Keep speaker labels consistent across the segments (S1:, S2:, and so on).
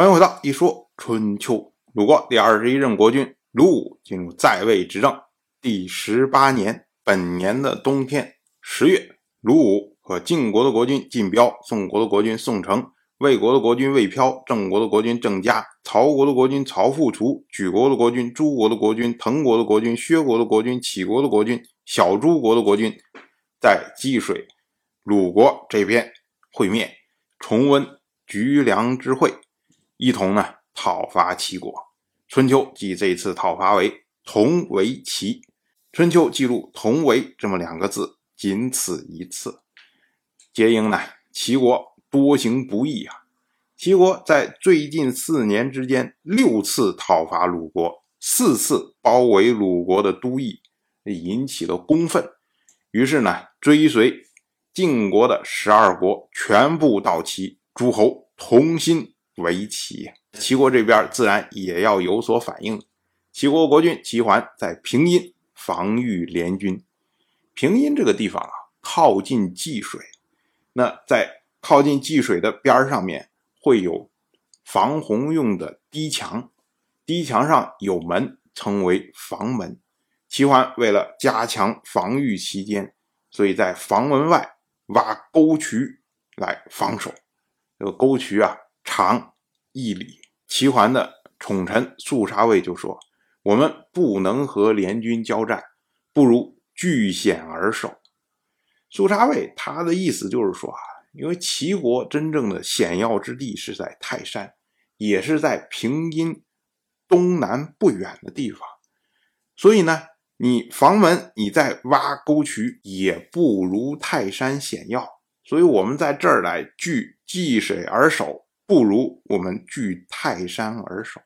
S1: 欢迎回到一说春秋。鲁国第二十一任国君鲁武进入在位执政第十八年，本年的冬天十月，鲁武和晋国的国君晋彪、宋国的国君宋城、魏国的国君魏飘、郑国的国君郑嘉、曹国的国君曹复除、举国的国君、诸国的国君、滕国的国君、薛国的国君、杞国的国君、小诸国的国君，在济水鲁国这边会面，重温橘梁之会。一同呢讨伐齐国。春秋记这次讨伐为同为齐。春秋记录同为这么两个字，仅此一次。皆因呢齐国多行不义啊。齐国在最近四年之间六次讨伐鲁国，四次包围鲁国的都邑，引起了公愤。于是呢追随晋国的十二国全部到齐，诸侯同心。围齐，齐国这边自然也要有所反应。齐国国君齐桓在平阴防御联军。平阴这个地方啊，靠近济水，那在靠近济水的边上面会有防洪用的堤墙，堤墙上有门，称为房门。齐桓为了加强防御期间，所以在房门外挖沟渠来防守。这个沟渠啊。长一里，齐桓的宠臣肃杀卫就说：“我们不能和联军交战，不如据险而守。”肃杀卫他的意思就是说啊，因为齐国真正的险要之地是在泰山，也是在平阴东南不远的地方，所以呢，你房门你再挖沟渠也不如泰山险要，所以我们在这儿来据济水而守。不如我们据泰山而守。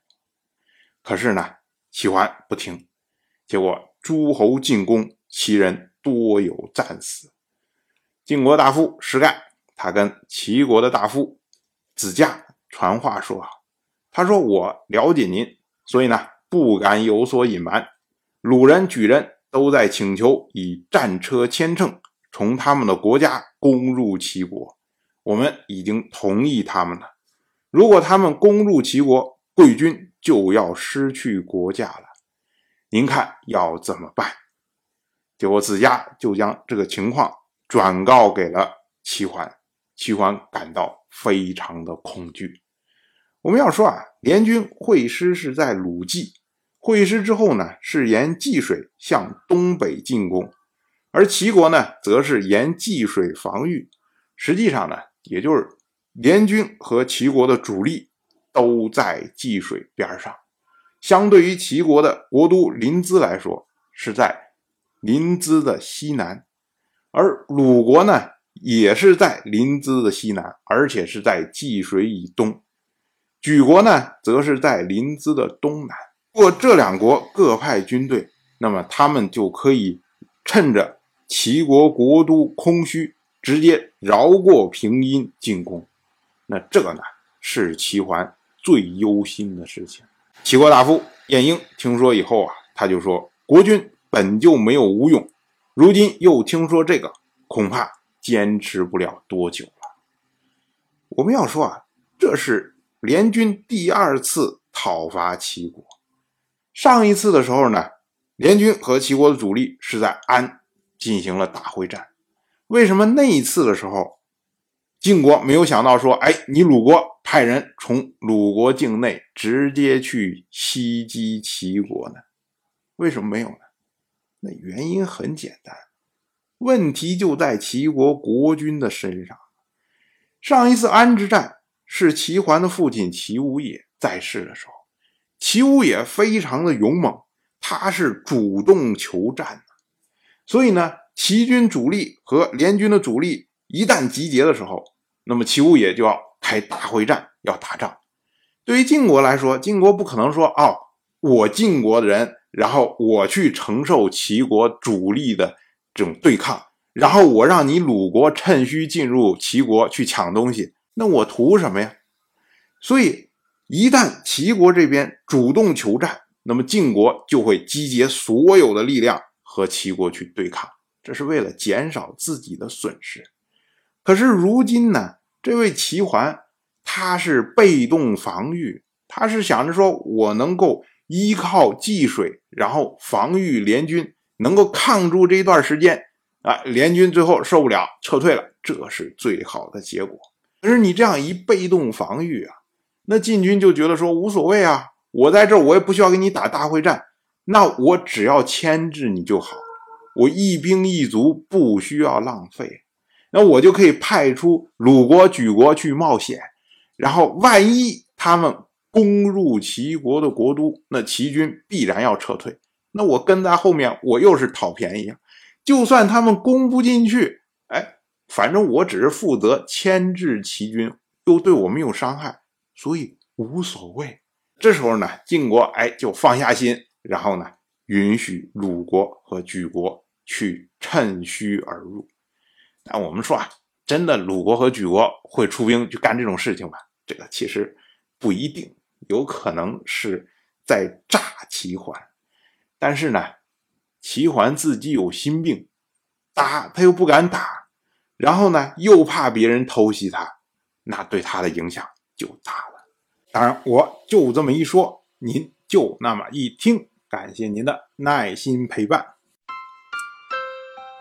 S1: 可是呢，齐桓不听，结果诸侯进攻，齐人多有战死。晋国大夫石盖，他跟齐国的大夫子驾传话说啊：“他说我了解您，所以呢，不敢有所隐瞒。鲁人、举人都在请求以战车千乘从他们的国家攻入齐国，我们已经同意他们了。”如果他们攻入齐国，贵军就要失去国家了。您看要怎么办？结果子家就将这个情况转告给了齐桓，齐桓感到非常的恐惧。我们要说啊，联军会师是在鲁冀，会师之后呢，是沿济水向东北进攻，而齐国呢，则是沿济水防御。实际上呢，也就是。联军和齐国的主力都在济水边上，相对于齐国的国都临淄来说，是在临淄的西南；而鲁国呢，也是在临淄的西南，而且是在济水以东。莒国呢，则是在临淄的东南。如果这两国各派军队，那么他们就可以趁着齐国国都空虚，直接绕过平阴进攻。那这个呢，是齐桓最忧心的事情。齐国大夫晏婴听说以后啊，他就说：“国君本就没有吴用，如今又听说这个，恐怕坚持不了多久了。”我们要说啊，这是联军第二次讨伐齐国。上一次的时候呢，联军和齐国的主力是在安进行了大会战。为什么那一次的时候？晋国没有想到说，哎，你鲁国派人从鲁国境内直接去袭击齐国呢？为什么没有呢？那原因很简单，问题就在齐国国君的身上。上一次安之战是齐桓的父亲齐武野在世的时候，齐武野非常的勇猛，他是主动求战的，所以呢，齐军主力和联军的主力一旦集结的时候。那么齐物也就要开大会战，要打仗。对于晋国来说，晋国不可能说：“哦，我晋国的人，然后我去承受齐国主力的这种对抗，然后我让你鲁国趁虚进入齐国去抢东西，那我图什么呀？”所以，一旦齐国这边主动求战，那么晋国就会集结所有的力量和齐国去对抗，这是为了减少自己的损失。可是如今呢，这位齐桓，他是被动防御，他是想着说我能够依靠济水，然后防御联军，能够抗住这一段时间啊，联军最后受不了撤退了，这是最好的结果。可是你这样一被动防御啊，那晋军就觉得说无所谓啊，我在这儿我也不需要跟你打大会战，那我只要牵制你就好，我一兵一卒不需要浪费。那我就可以派出鲁国、举国去冒险，然后万一他们攻入齐国的国都，那齐军必然要撤退。那我跟在后面，我又是讨便宜啊！就算他们攻不进去，哎，反正我只是负责牵制齐军，又对我没有伤害，所以无所谓。这时候呢，晋国哎就放下心，然后呢，允许鲁国和莒国去趁虚而入。那我们说啊，真的鲁国和莒国会出兵去干这种事情吗？这个其实不一定，有可能是在诈齐桓。但是呢，齐桓自己有心病，打他又不敢打，然后呢又怕别人偷袭他，那对他的影响就大了。当然，我就这么一说，您就那么一听。感谢您的耐心陪伴。